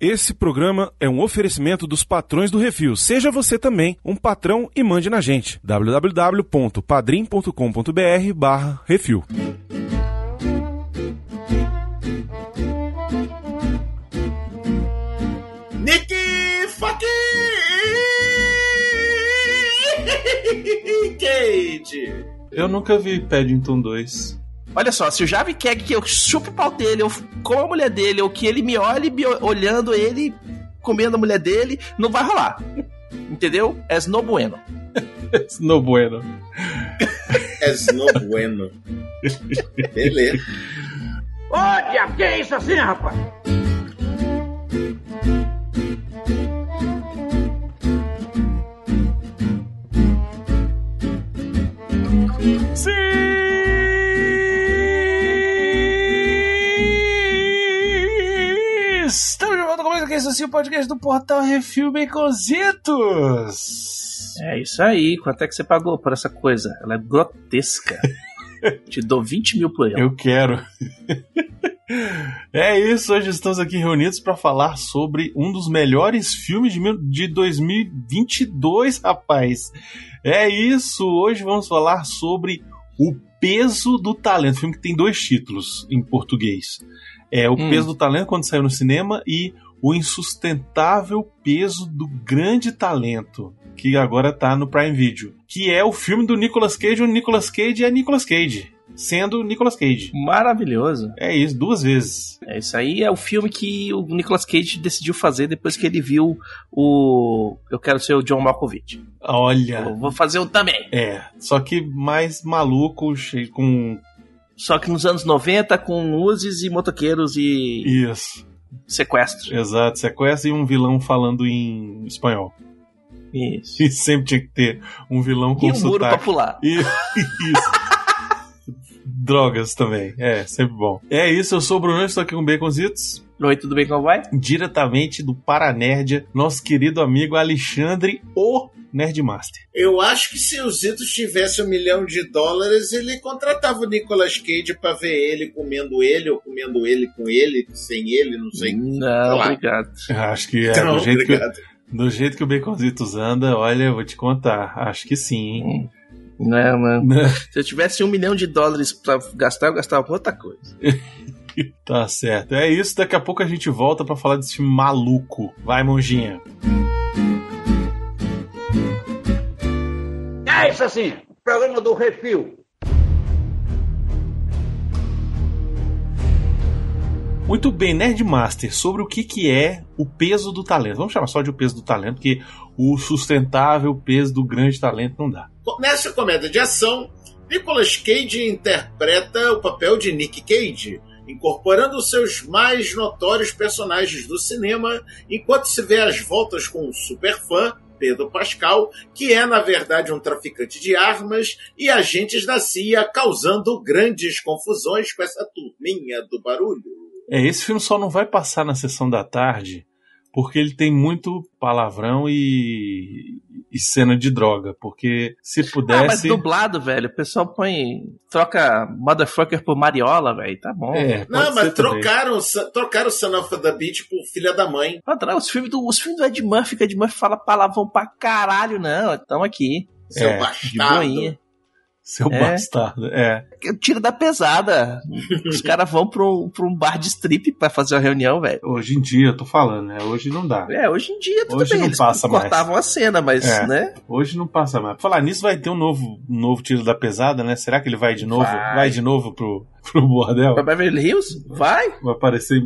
Esse programa é um oferecimento dos patrões do Refil. Seja você também um patrão e mande na gente. www.padrim.com.br barra Refil. Nick fucking Cage! Eu nunca vi Paddington 2. Olha só, se o Javi quer que eu chupe o pau dele, eu como a mulher dele, ou que ele me olhe me olhando ele, comendo a mulher dele, não vai rolar. Entendeu? É no bueno. no bueno. É no bueno. Beleza. Ô, diabo, que é isso assim, rapaz? Assim, o podcast do Portal Refil Baconzitos. É isso aí. Quanto é que você pagou por essa coisa? Ela é grotesca. Te dou 20 mil por ela. Eu quero. É isso, hoje estamos aqui reunidos para falar sobre um dos melhores filmes de mil- de 2022, rapaz. É isso, hoje vamos falar sobre O Peso do Talento, filme que tem dois títulos em português. É O Hum. Peso do Talento quando saiu no cinema e O Insustentável Peso do Grande Talento, que agora tá no Prime Video, que é o filme do Nicolas Cage, onde Nicolas Cage é Nicolas Cage, sendo Nicolas Cage. Maravilhoso. É isso, duas vezes. É, isso aí é o filme que o Nicolas Cage decidiu fazer depois que ele viu o Eu Quero Ser o John Malkovich. Olha. Eu vou fazer um também. É, só que mais maluco, cheio com. Só que nos anos 90 com luzes e motoqueiros e Isso, sequestro. exato. Sequestra e um vilão falando em espanhol. Isso. E sempre tinha que ter um vilão com E um muro pra sotaque. pular. E- Isso. Drogas também. É, sempre bom. É isso, eu sou o Bruno, estou aqui com Baconzitos, Oi, tudo bem como vai? diretamente do Paranerdia, nosso querido amigo Alexandre, o Nerdmaster. Eu acho que se o Zito tivesse um milhão de dólares, ele contratava o Nicolas Cage pra ver ele comendo ele, ou comendo ele com ele, sem ele, não sei. Não, lá. obrigado. Acho que é, Não, do, jeito que, do jeito que o Baconzitos anda, olha, eu vou te contar. Acho que sim, hein? Não, não. Se eu tivesse um milhão de dólares pra gastar, eu gastava com outra coisa. Tá certo. É isso, daqui a pouco a gente volta pra falar desse filme maluco. Vai, monjinha. É isso assim, programa do Refil. Muito bem, Nerdmaster, sobre o que, que é o peso do talento. Vamos chamar só de o peso do talento, porque o sustentável peso do grande talento não dá. Nessa comédia de ação, Nicolas Cage interpreta o papel de Nick Cage, incorporando seus mais notórios personagens do cinema, enquanto se vê às voltas com um superfã, Pedro Pascal, que é, na verdade, um traficante de armas, e agentes da CIA causando grandes confusões com essa turminha do barulho. É, esse filme só não vai passar na sessão da tarde porque ele tem muito palavrão e, e cena de droga. Porque se Ah, mas pudesse. dublado, velho. O pessoal põe. Troca motherfucker por Mariola, velho. Tá bom. é, Não, mas ser também. trocaram, trocaram Son of the Beach por Filha da Mãe. Padrão, os filmes do, os filmes do Ed Murphy, que Ed Murphy fala palavrão pra caralho, não. Tamo aqui. Seu É, bastardo. Seu É. bastardo. É. Tira da pesada. Os caras vão pra um, pra um bar de strip pra fazer uma reunião, velho. Hoje em dia, eu tô falando, né? Hoje não dá. É, hoje em dia tudo Hoje bem. não Eles passa mais. cortavam a cena, mas, É. né? Hoje não passa mais. Por Falar nisso, vai ter um novo, um novo tiro da pesada, né? Será que ele vai de novo? Vai. Vai, de novo pro, pro bordel? Pra Beverly Hills? Vai. Vai aparecer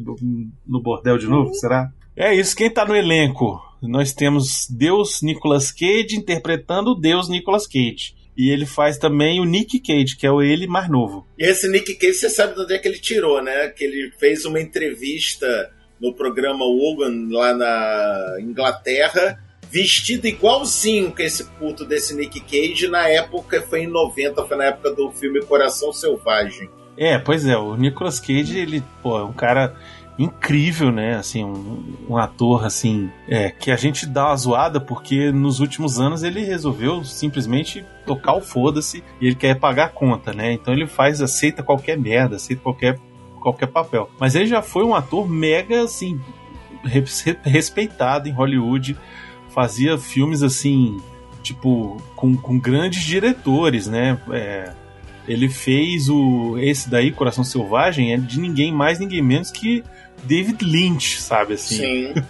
no bordel de novo? Será? É isso. Quem tá no elenco? Nós temos Deus Nicolas Cage interpretando o Deus Nicolas Cage. E ele faz também o Nick Cage, que é o ele mais novo. E esse Nick Cage, você sabe de onde é que ele tirou, né? Que ele fez uma entrevista no programa Wogan lá na Inglaterra, vestido igualzinho que esse puto desse Nick Cage, na época, foi em 90, foi na época do filme Coração Selvagem. É, pois é, o Nicolas Cage, ele, pô, é um cara incrível, né? Assim, um, um ator assim, é, que a gente dá uma zoada porque nos últimos anos ele resolveu simplesmente tocar o foda-se e ele quer pagar a conta, né? Então ele faz, aceita qualquer merda, aceita qualquer qualquer papel. Mas ele já foi um ator mega assim res- respeitado em Hollywood, fazia filmes assim, tipo, com, com grandes diretores, né? É, ele fez o. Esse daí, Coração Selvagem, é de ninguém mais, ninguém menos que David Lynch, sabe assim? Sim.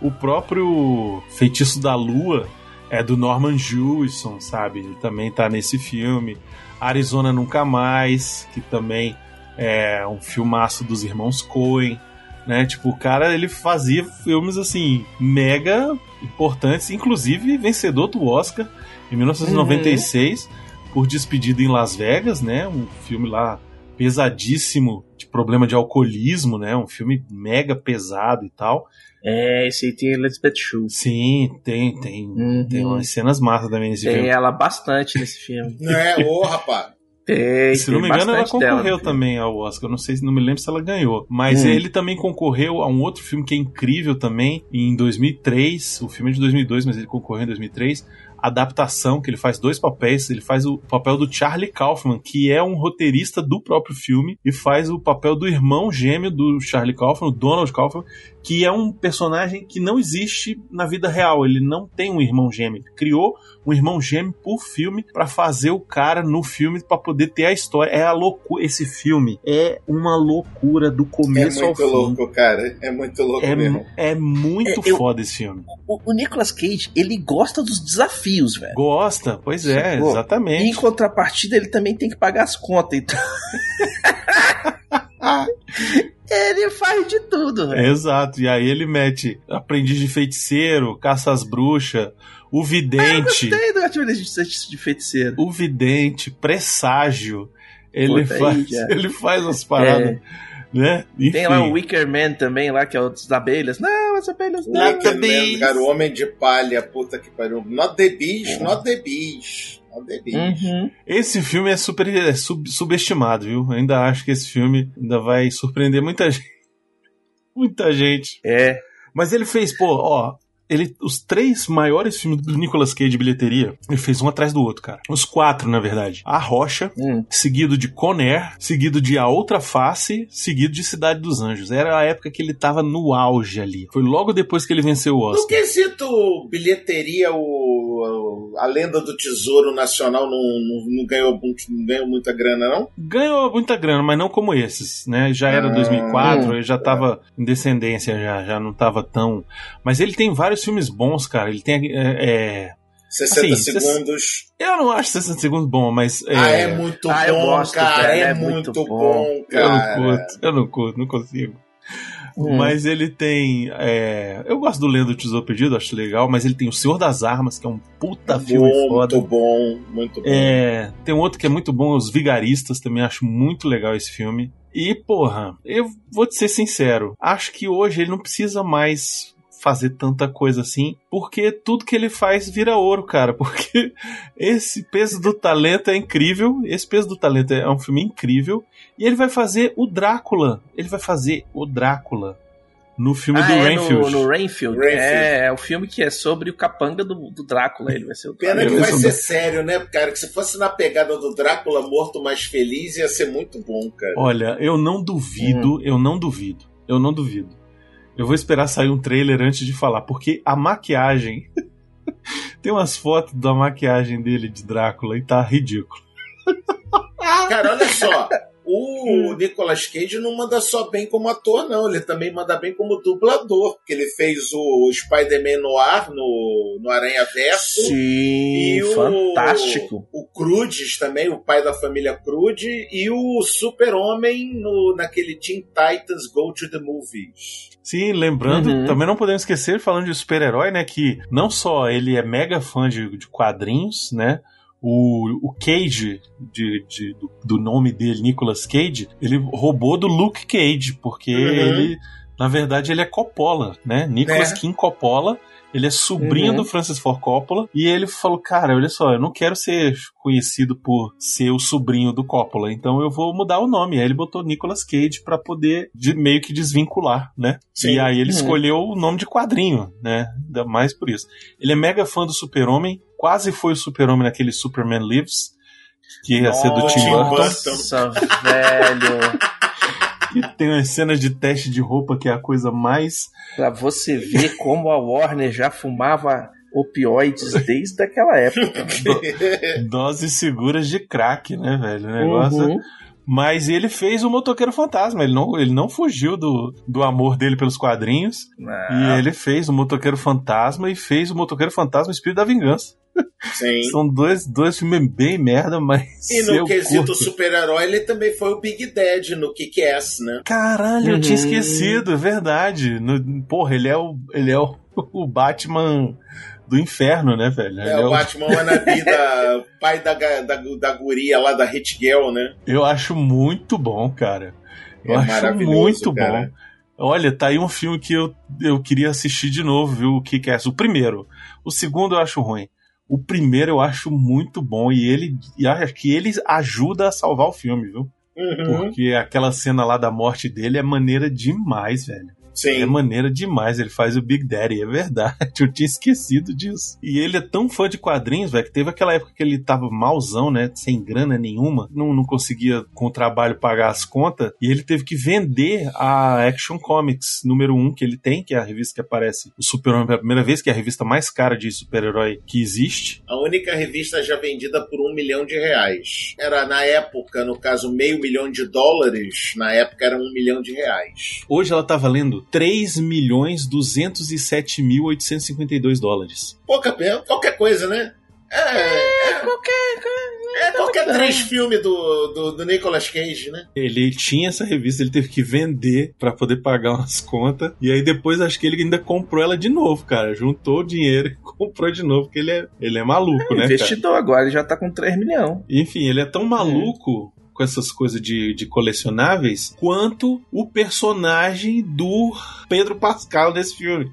O próprio Feitiço da Lua é do Norman Jewison, sabe? Ele também tá nesse filme. Arizona Nunca Mais, que também é um filmaço dos irmãos Coen, né? Tipo, o cara, ele fazia filmes, assim, mega importantes, inclusive vencedor do Oscar em 1996 por Despedida em Las Vegas, né? Um filme lá pesadíssimo problema de alcoolismo, né? Um filme mega pesado e tal. É, esse aí tem Elizabeth Shue. Sim, tem, tem, Uhum. tem umas cenas massas também nesse Tem filme. ela bastante nesse filme. Não é, ô, rapaz. Tem, Se não tem me engano, ela dela concorreu também ao Oscar. Eu não sei, não me lembro se ela ganhou. Mas Hum. ele também concorreu a um outro filme que é incrível também, em 2003. O filme é de 2002, mas ele concorreu em 2003. Adaptação, que ele faz dois papéis. Ele faz o papel do Charlie Kaufman, que é um roteirista do próprio filme, e faz o papel do irmão gêmeo do Charlie Kaufman, o Donald Kaufman, que é um personagem que não existe na vida real. Ele não tem um irmão gêmeo. Ele criou um irmão gêmeo por filme pra fazer o cara no filme pra poder ter a história. É a loucura. Esse filme é uma loucura do É começo ao muito fim. louco, cara. É muito louco É, mesmo. é muito É, eu- foda esse filme. O, o Nicolas Cage, ele gosta dos desafios, velho. Gosta? Pois é, Sacou? E em exatamente. contrapartida, ele também tem que pagar as contas. Então... ele faz de tudo, velho. Exato. E aí ele mete aprendiz de feiticeiro, caça às bruxas, o Eu vidente. gostei do atividade de feiticeiro. o vidente, presságio. Ele Puta faz, ele faz as paradas, né? Enfim. Tem lá o Wicker Man também, lá, que é o dos abelhas. Não, as abelhas não. Wicker Man, cara, o Homem de Palha, puta que pariu. Not the bees, not the bees. Not the bees. Uhum. Esse filme é super é sub- subestimado, viu? Eu ainda acho que esse filme ainda vai surpreender muita gente. Muita gente. É. Mas ele fez, pô, ó. Ele, os três maiores filmes do Nicolas Cage de bilheteria, ele fez um atrás do outro, cara. Os quatro, na verdade. A Rocha, Hum. seguido de Conair, seguido de A Outra Face, seguido de Cidade dos Anjos. Era a época que ele tava no auge ali. Foi logo depois que ele venceu o No Oscar. quesito bilheteria, o, a lenda do Tesouro Nacional não, não, não ganhou, não ganhou muita grana, não? Ganhou muita grana, mas não como esses, né? Já era Ah, 2004, hum. ele já tava em descendência, já, já não tava tão... Mas ele tem vários filmes bons, cara. Ele tem... é, é, 60 Assim, segundos. Eu não acho 60 segundos bom, mas... é, ah, é muito Ah, bom, gosto, cara. é, é muito muito bom, bom. Eu não cara. curto, eu não curto, não consigo. Hum. Mas ele tem. é, eu gosto do Lendo do Tesouro Perdido, acho legal, mas ele tem O Senhor das Armas, que é um puta filme Bom, foda. muito bom, muito bom. É, tem um outro que é muito bom, Os Vigaristas, também acho muito legal esse filme. E, porra, eu vou te ser sincero, acho que hoje ele não precisa mais fazer tanta coisa assim, porque tudo que ele faz vira ouro, cara. Porque esse peso do talento é incrível, esse peso do talento é um filme incrível, e ele vai fazer o Drácula. Ele vai fazer o Drácula no filme Ah, do é Rainfield. No, no Rainfield. Rainfield. É, é o filme que é sobre o capanga do, do Drácula. Ele vai ser o Pena que vai ser sério, né, cara? Que se fosse na pegada do Drácula morto mais feliz, ia ser muito bom, cara. Olha, eu não duvido, eu não duvido, eu não duvido. Eu vou esperar sair um trailer antes de falar, porque a maquiagem. Tem umas fotos da maquiagem dele de Drácula e tá ridículo. Cara, olha só. O Nicolas Cage não manda só bem como ator, não. Ele também manda bem como dublador. Porque ele fez o Spider-Man Noir no, no Aranha Verso. Sim, E o, fantástico. O Crudes também, o pai da família Crude. E o Super-Homem no- naquele Teen Titans Go to the Movies. Sim, lembrando, Uhum. também não podemos esquecer, falando de super-herói, né? Que não só ele é mega fã de, de quadrinhos, né? O, o Cage, de, de- do, do nome dele, Nicolas Cage, ele roubou do Luke Cage, porque Uhum. ele, na verdade, ele é Coppola, né? Nicolas É. Kim Coppola. Ele é sobrinho Uhum. do Francis Ford Coppola. E ele falou: Cara, olha só, eu não quero ser conhecido por ser o sobrinho do Coppola, então eu vou mudar o nome. Aí ele botou Nicolas Cage pra poder de- meio que desvincular, né? Sim. E aí ele Uhum. escolheu o nome de quadrinho, né? Ainda mais por isso. Ele é mega fã do Super-Homem, quase foi o Super-Homem naquele Superman Lives, que ia ser do Nossa, Tim. Burton. Nossa, velho. Que tem umas cenas de teste de roupa que é a coisa mais. Pra você ver como a Warner já fumava opioides desde aquela época. Doses seguras de crack, né, velho? O negócio. Uhum. Mas ele fez o Motoqueiro Fantasma. Ele não, ele não fugiu do, do amor dele pelos quadrinhos. Não. E ele fez o Motoqueiro Fantasma e fez o Motoqueiro Fantasma Espírito da Vingança. Sim. São dois, dois filmes bem merda, mas. E no quesito super-herói, ele também foi o Big Dad no Kick-Ass, né? Caralho, uhum. eu tinha uhum. esquecido, é verdade. No, porra, ele é o, ele é o, o Batman do inferno, né, velho? É, o Batman Wannabe da pai da, da, da guria lá da Hit Girl, né? Eu acho muito bom, cara. Eu é acho muito cara. bom. Olha, tá aí um filme que eu, eu queria assistir de novo, viu? O que é O primeiro. O segundo eu acho ruim. O primeiro eu acho muito bom e ele e acho que ele ajuda a salvar o filme, viu? Uhum. Porque aquela cena lá da morte dele é maneira demais, velho. Sim. É maneira demais, ele faz o Big Daddy, é verdade. Eu tinha esquecido disso. E ele é tão fã de quadrinhos, velho, que teve aquela época que ele tava malzão, né? Sem grana nenhuma, não, não conseguia com o trabalho pagar as contas, e ele teve que vender a Action Comics número 1 um que ele tem, que é a revista que aparece o Super-Homem pela primeira vez, que é a revista mais cara de super-herói que existe. A única revista já vendida por um milhão de reais. Era na época, no caso, meio milhão de dólares, na época era um milhão de reais. Hoje ela tá valendo 3 milhões 207 mil 852 dólares. Pouca, qualquer coisa, né? É, é, é qualquer É qualquer três filme do, do, do, Nicolas Cage, né? Ele tinha essa revista, ele teve que vender para poder pagar umas contas. E aí depois acho que ele ainda comprou ela de novo, cara. Juntou o dinheiro e comprou de novo, porque ele é, ele é maluco, é, né? Investidor cara? agora, ele já tá com 3 milhões. Enfim, ele é tão maluco com essas coisas de, de colecionáveis, quanto o personagem do Pedro Pascal nesse filme.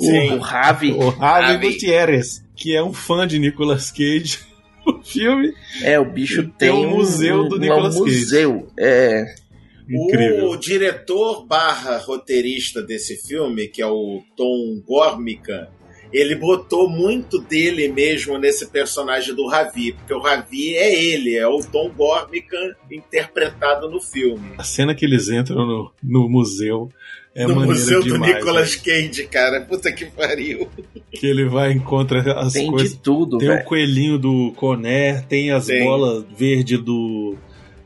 Sim, o, o Ravi. O Ravi Gutierrez, que é um fã de Nicolas Cage. O filme. É, o bicho tem, tem um museu um, do Nicolas um Cage. museu, é. Incrível. O diretor barra roteirista desse filme, que é o Tom Gormica, ele botou muito dele mesmo nesse personagem do Ravi, porque o Ravi é ele, é o Tom Gormican interpretado no filme. A cena que eles entram no, no museu é no museu do Nicolas né? Cage, cara. Puta que pariu. Que ele vai e encontra as tem coisas. Tem de tudo, Tem o coelhinho do Conner, tem as tem. bolas verde do,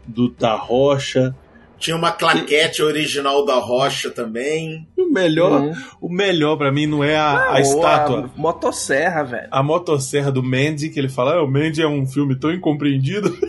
do da rocha. Tinha uma claquete original da Rocha também. O melhor, uhum. o melhor para mim não é a, não, a estátua. A motosserra, velho. A motosserra do Mandy, que ele fala, ah, o Mandy é um filme tão incompreendido.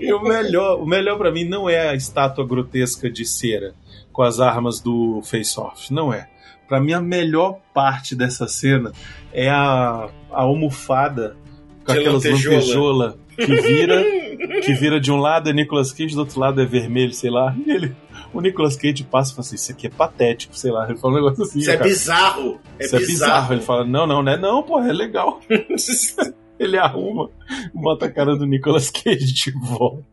e o melhor, o melhor para mim não é a estátua grotesca de cera com as armas do Face Off, não é. Para mim a melhor parte dessa cena é a, a almofada com aquelas lantejoulas que vira, que vira de um lado é Nicolas Cage, do outro lado é vermelho, sei lá. E ele, o Nicolas Cage passa e fala assim: Isso aqui é patético, sei lá. Ele fala um negócio assim. Isso é bizarro. É Isso bizarro. é bizarro. Ele fala: Não, não, não é não, pô, é legal. ele arruma, bota a cara do Nicolas Cage de volta.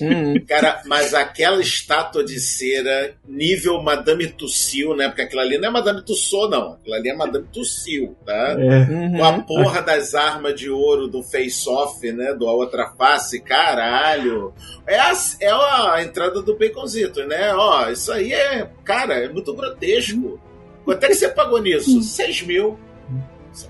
Hum. Cara, mas aquela estátua de cera, nível Madame Tussil, né? Porque aquilo ali não é Madame Tussauds, não. Aquilo ali é Madame Tussil, tá? É. Com a porra das armas de ouro do face-off, né? Do A Outra Face, caralho. É a, é a entrada do Baconzito, né? Ó, isso aí é, cara, é muito grotesco. Quanto é que você pagou nisso? 6 mil.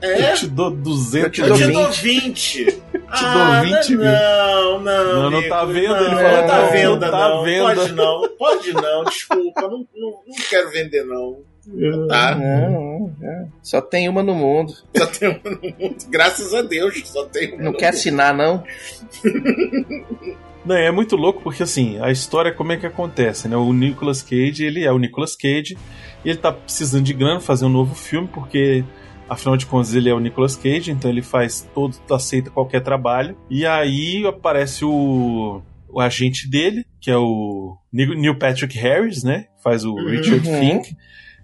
É? Eu te dou 200 Eu te dou 20. Eu te ah, dou 20 mil. Não, não. Não, não tá vendo? Não, ele fala, não tá vendo, não. Tá não. Pode não, pode não, desculpa. Não, não, não quero vender, não. Tá? Não, não, só tem uma no mundo. Só tem uma no mundo. Graças a Deus, só tem uma. Não quer mundo. assinar, não? Não, é muito louco porque assim, a história como é que acontece, né? O Nicolas Cage, ele é o Nicolas Cage, e ele tá precisando de grana fazer um novo filme porque Afinal de contas, ele é o Nicolas Cage, então ele faz todo, aceita qualquer trabalho. E aí aparece o, o agente dele, que é o Neil Patrick Harris, né? Faz o uhum. Richard Fink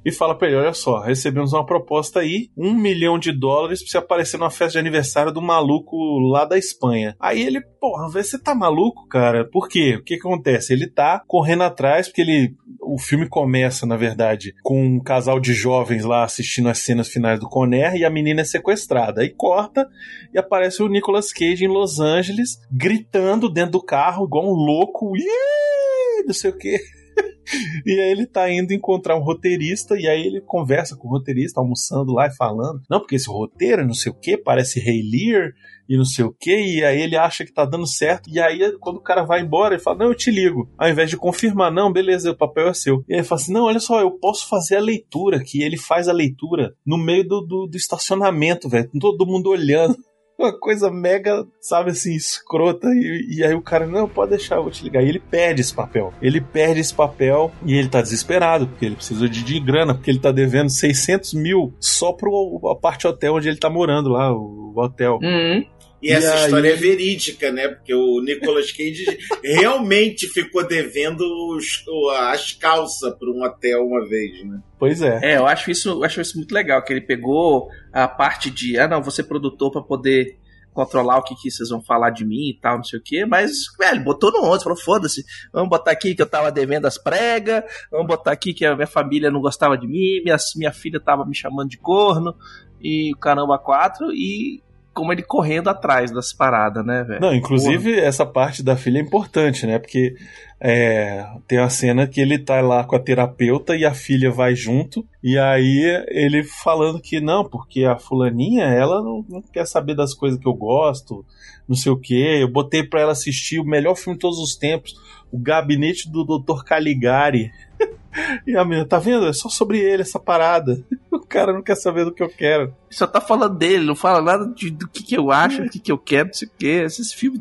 e fala pra ele: olha só, recebemos uma proposta aí, um milhão de dólares pra você aparecer numa festa de aniversário do maluco lá da Espanha. Aí ele, porra, você tá maluco, cara? Por quê? O que, que acontece? Ele tá correndo atrás, porque ele. O filme começa, na verdade, com um casal de jovens lá assistindo as cenas finais do Conner e a menina é sequestrada. Aí corta e aparece o Nicolas Cage em Los Angeles, gritando dentro do carro, igual um louco. Oi, não sei o quê. E aí ele tá indo encontrar um roteirista, e aí ele conversa com o roteirista, almoçando lá e falando. Não, porque esse roteiro, não sei o que, parece Rei Lear e não sei o que, e aí ele acha que tá dando certo, e aí quando o cara vai embora, ele fala, não, eu te ligo. Ao invés de confirmar, não, beleza, o papel é seu. E aí ele fala assim, não, olha só, eu posso fazer a leitura aqui. Ele faz a leitura no meio do, do, do estacionamento, velho, todo mundo olhando uma coisa mega, sabe assim, escrota. E, e, aí o cara, não, pode deixar, eu vou te ligar. E ele perde esse papel. Ele perde esse papel e ele tá desesperado, porque ele precisa de, de grana, porque ele tá devendo 600 mil só pro a parte hotel onde ele tá morando lá, o, o hotel. Uhum. E, essa aí... história é verídica, né? Porque o Nicolas Cage realmente ficou devendo os, as calças para um hotel uma vez, né? Pois é. É, eu acho isso, eu acho isso muito legal, que ele pegou a parte de, ah, não, você é produtor para poder controlar o que, que vocês vão falar de mim e tal, não sei o quê, mas, velho, botou no 11, falou, foda-se, vamos botar aqui que eu tava devendo as pregas, vamos botar aqui que a minha família não gostava de mim, minha, minha filha tava me chamando de corno, e o caramba quatro, e como ele correndo atrás das paradas, né, velho? Não, inclusive Porra. essa parte da filha é importante, né? Porque é, tem a cena que ele tá lá com a terapeuta e a filha vai junto, e aí ele falando que não, porque a fulaninha, ela não, não quer saber das coisas que eu gosto, não sei o que. Eu botei pra ela assistir o melhor filme de todos os tempos, O Gabinete do Dr. Caligari. E a menina, tá vendo? É só sobre ele essa parada. O cara não quer saber do que eu quero. Só tá falando dele, não fala nada de, do que, que eu acho, do que, que eu quero, não sei o que. Esses filmes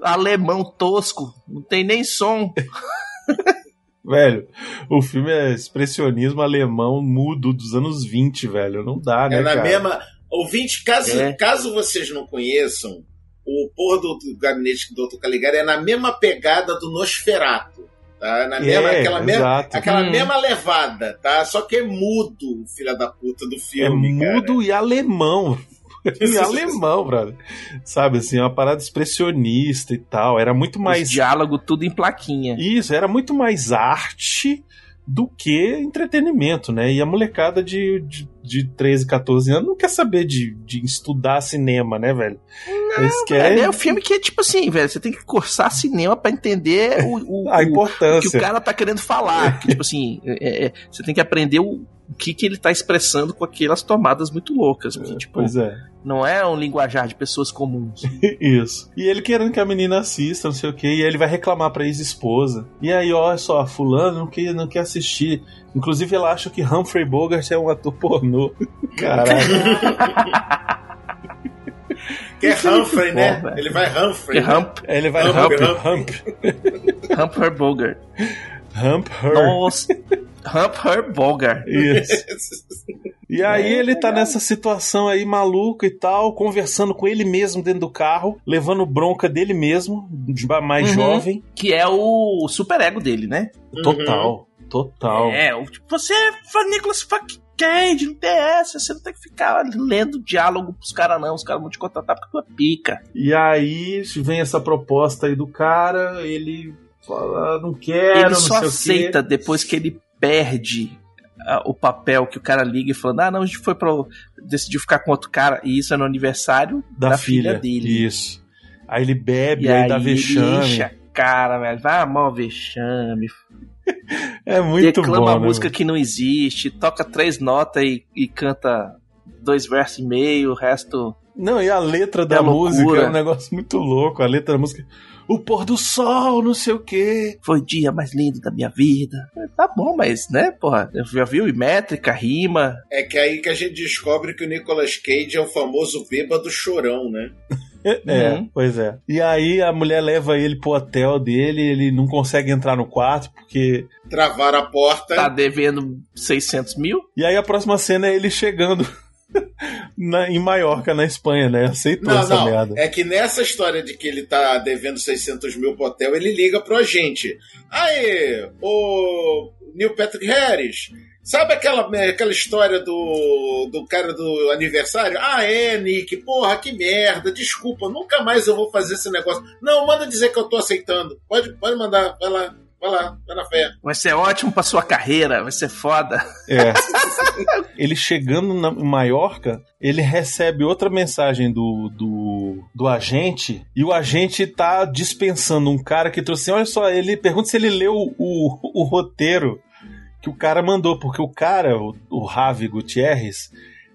alemão tosco, não tem nem som. velho, o filme é expressionismo alemão mudo dos anos 20, velho. Não dá, né? É na cara? mesma. Ouvinte, caso, é. caso vocês não conheçam, o Porra do, do Gabinete do Dr. Caligari é na mesma pegada do Nosferato. Tá? Na mesma, É, aquela mesma, aquela Hum. mesma levada, tá? Só que é mudo, filha da puta do É filme. cara. mudo e alemão. e alemão, brother. Sabe assim, uma parada expressionista e tal. Era muito Mais mais. diálogo tudo em plaquinha. Isso, era muito mais arte do que entretenimento, né? E a molecada de, de, de 13, 14 anos não quer saber de, de estudar cinema, né, velho? Eles querem É, é um filme que é tipo assim, velho, você tem que cursar cinema pra entender o, o- a o- o que importância. o cara tá querendo falar. Tipo assim, é- é- você tem que aprender o, o que, que ele tá expressando com aquelas tomadas muito loucas. Porque, tipo, Pois é. não é um linguajar de pessoas comuns. Isso. E ele querendo que a menina assista, não sei o que, e aí ele vai reclamar pra ex-esposa. E aí, olha só, fulano não quer, não quer assistir. Inclusive, ela acha que Humphrey Bogart é um ator pornô. Caralho. Que é Humphrey, né? Ele vai Humphrey. Que né? Hump, Aí ele vai Hump, Hump, Hump, Humper Bogart. Hump Her. Humper Bogart. Isso. E aí ele tá nessa situação aí maluca e tal, conversando com ele mesmo dentro do carro, levando bronca dele mesmo, mais Uhum. jovem. Que é o super ego dele, né? Total, total. É, o, tipo, você é fã Nicolas fuck Cage, não tem essa, você não tem que ficar lendo diálogo pros caras não, os caras vão te contratar porque tu é pica. E aí vem essa proposta aí do cara, ele fala, "Ah, não quero, ele não só aceita depois que ele perde ah, o papel que o cara liga e falando, ah não, a gente foi pra, decidiu ficar com outro cara, e isso é no aniversário da, da filha, filha dele. Isso. Aí ele bebe, E aí, aí dá vexame. enche a cara, velho, vai mal vexame, É muito declama bom, a né, música que não existe, toca três notas e, e canta dois versos e meio, o resto. Não, e a letra da É música é um negócio muito louco. A letra da música. O pôr do sol, não sei o quê. Foi o dia mais lindo da minha vida. Tá bom, mas, né, porra, já viu? E métrica, rima. É que aí que a gente descobre que o Nicolas Cage é o famoso bêbado chorão, né? É, é, Uhum. pois é. E aí a mulher leva ele pro hotel dele, ele não consegue entrar no quarto, porque. Travaram a porta. Tá devendo 600 mil? E aí a próxima cena é ele chegando na- em Maiorca, na Espanha, né? Aceitou Não, essa não. merda. É que nessa história de que ele tá devendo 600 mil pro hotel, ele liga pro agente. Aí, o Neil Patrick Harris, sabe aquela, aquela história do, do cara do aniversário? Ah, é, Nick, porra, que merda, desculpa, nunca mais eu vou fazer esse negócio. Não, manda dizer que eu tô aceitando. Pode, pode mandar, vai lá. Vai lá, vai na fé. Vai ser ótimo pra sua carreira, vai ser foda. É. ele chegando na em Maiorca, ele recebe outra mensagem do, do, do agente, e o agente tá dispensando um cara que trouxe. Olha só, ele pergunta se ele leu o, o, o roteiro que o cara mandou, porque o cara, o, o Ravi Gutierrez,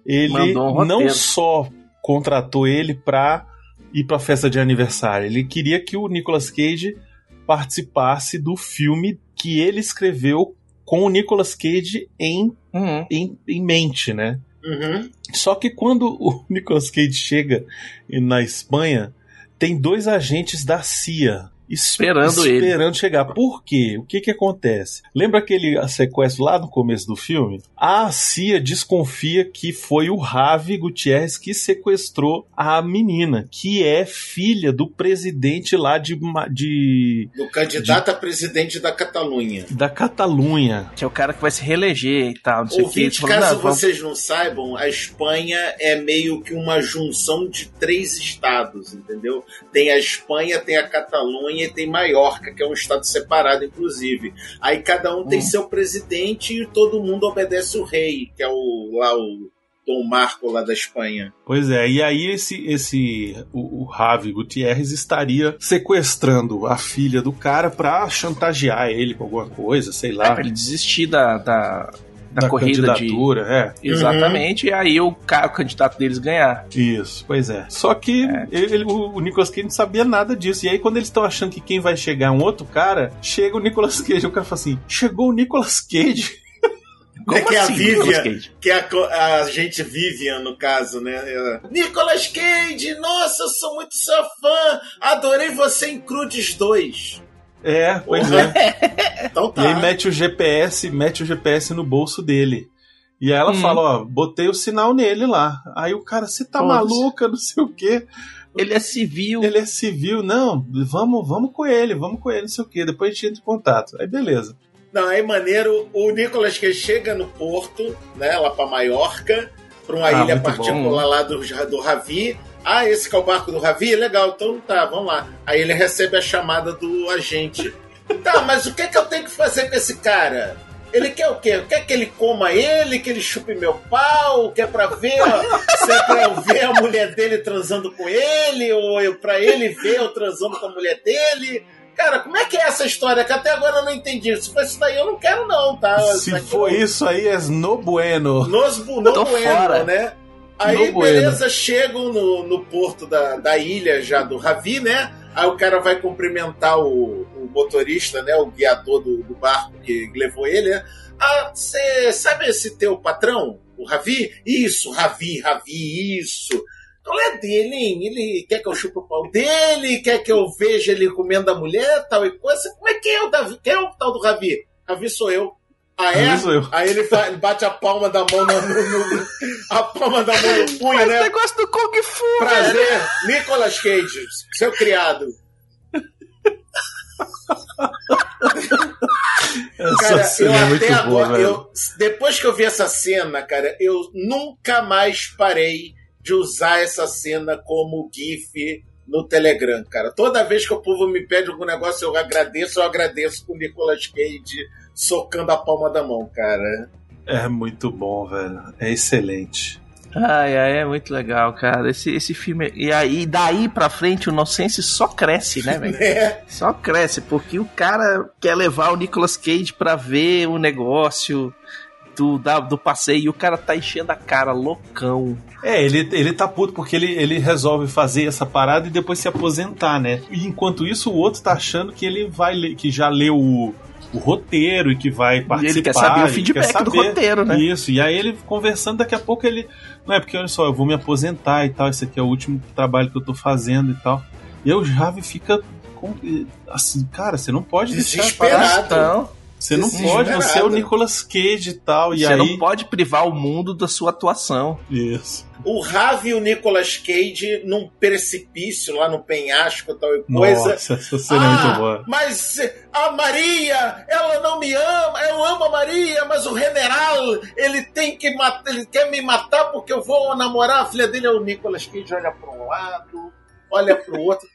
ele um não só contratou ele pra ir pra festa de aniversário, ele queria que o Nicolas Cage participasse do filme que ele escreveu com o Nicolas Cage em, Uhum. em, em mente, né? Uhum. Só que quando o Nicolas Cage chega na Espanha, tem dois agentes da CIA Esperando ele. esperando chegar. Por quê? O que que acontece? Lembra aquele sequestro lá no começo do filme? A CIA desconfia que foi o Ravi Gutierrez que sequestrou a menina, que é filha do presidente lá de, de Do candidato a presidente da Catalunha. da Catalunha. Que é o cara que vai se reeleger e tal, não sei o que. Ouvinte, caso vocês não saibam, a Espanha é meio que uma junção de três estados, entendeu? Tem a Espanha, tem a Catalunha e tem Maiorca, que é um estado separado, inclusive. Aí cada um tem Hum. seu presidente e todo mundo obedece o rei, que é o lá o Dom Marco lá da Espanha. Pois é, e aí esse, esse o, o Ravi Gutierrez estaria sequestrando a filha do cara pra chantagear ele com alguma coisa, sei É, lá, pra ele desistir da, da, da, corrida de. candidatura, Exatamente, e aí o, cara, o candidato deles ganhar. é. Isso, pois é. Só que ele, o, o Nicolas Cage não sabia nada disso. E aí, quando eles estão achando que quem vai chegar é um outro cara, chega o Nicolas Cage. O cara fala assim: chegou o Nicolas Cage. Como é que é a assim, Vivian, que é a, a gente Vivian, no caso, né? Ela, Nicolas Cage, nossa, eu sou muito seu fã, adorei você em Crudes 2. É, pois é. Então E aí tá. mete o GPS, mete o GPS no bolso dele. E aí ela Hum. fala, ó, botei o sinal nele lá. Aí o cara, você tá Foda-se. maluca, não sei o quê. Ele é civil. Ele é civil, não, vamos, vamos com ele, vamos com ele, não sei o quê. Depois a gente entra em contato. Aí beleza. Não, aí maneiro, o Nicolas Cage chega no porto, né, lá pra Maiorca, pra uma Ah, ilha particular lá do, do Ravi. Ah, esse que é o barco do Ravi? Legal, então tá, vamos lá. Aí ele recebe a chamada do agente. Tá, mas o que, que eu tenho que fazer com esse cara? Ele quer o quê? Quer que ele coma ele, que ele chupe meu pau? Quer pra ver, ó, se é pra eu ver a mulher dele transando com ele, ou eu, pra ele ver eu transando com a mulher dele? Cara, como é que é essa história? Que até agora eu não entendi. Se for isso daí, eu não quero, não, tá? Se for eu- isso aí, é no bueno. Nos bu- no Tô bueno, fora. né? Aí, No bueno. beleza, chegam no, no porto da, da ilha já do Ravi, né? Aí o cara vai cumprimentar o, o motorista, né? O guiador do, do barco que levou ele, né? Ah, você sabe esse teu patrão, o Ravi? Isso, Ravi, Ravi, isso. Qual é dele, hein? Ele quer que eu chupe o pau dele, quer que eu veja ele comendo a mulher, tal e coisa. Como é que é o Davi? Quem é o tal do Ravi? Ravi sou eu. Ah, é? Aí ele, ele bate a palma da mão no, no- no- a palma da mão no punho, Esse né? negócio do Kung Fu. Prazer, Nicolas Cage, seu criado. Essa Cara, cena eu é muito até boa, agora, velho. eu, depois que eu vi essa cena, cara, eu nunca mais parei de usar essa cena como GIF no Telegram, cara. Toda vez que o povo me pede algum negócio, eu agradeço, eu agradeço com o Nicolas Cage socando a palma da mão, cara. É muito bom, velho. É excelente. Ai, ai, é muito legal, cara. Esse, esse filme. E aí, daí pra frente, o Nonsense só cresce, né, velho? É, Só cresce, porque o cara quer levar o Nicolas Cage pra ver o negócio do, da- do passeio e o cara tá enchendo a cara, loucão. É, ele, ele tá puto porque ele, ele resolve fazer essa parada e depois se aposentar, né? E enquanto isso, o outro tá achando que ele vai ler, que já leu o, o roteiro e que vai E participar. ele quer saber o ele feedback quer do saber roteiro, né? Isso, e aí ele conversando, daqui a pouco ele. Não é porque, olha só, eu vou me aposentar e tal, esse aqui é o último trabalho que eu tô fazendo e tal. E aí o Javi fica com, assim, cara, você não pode deixar a Desesperado. parada. Então, Você não pode, você é o Nicolas Cage e tal. E você aí. não pode privar o mundo da sua atuação. Isso. o Ravi e o Nicolas Cage num precipício lá no penhasco tal e coisa. Nossa, essa cena é muito boa. mas a Maria, ela não me ama, eu amo a Maria, mas o general, ele tem que matar, ele quer me matar porque eu vou namorar a filha dele, é o Nicolas Cage olha para um lado, olha para o outro.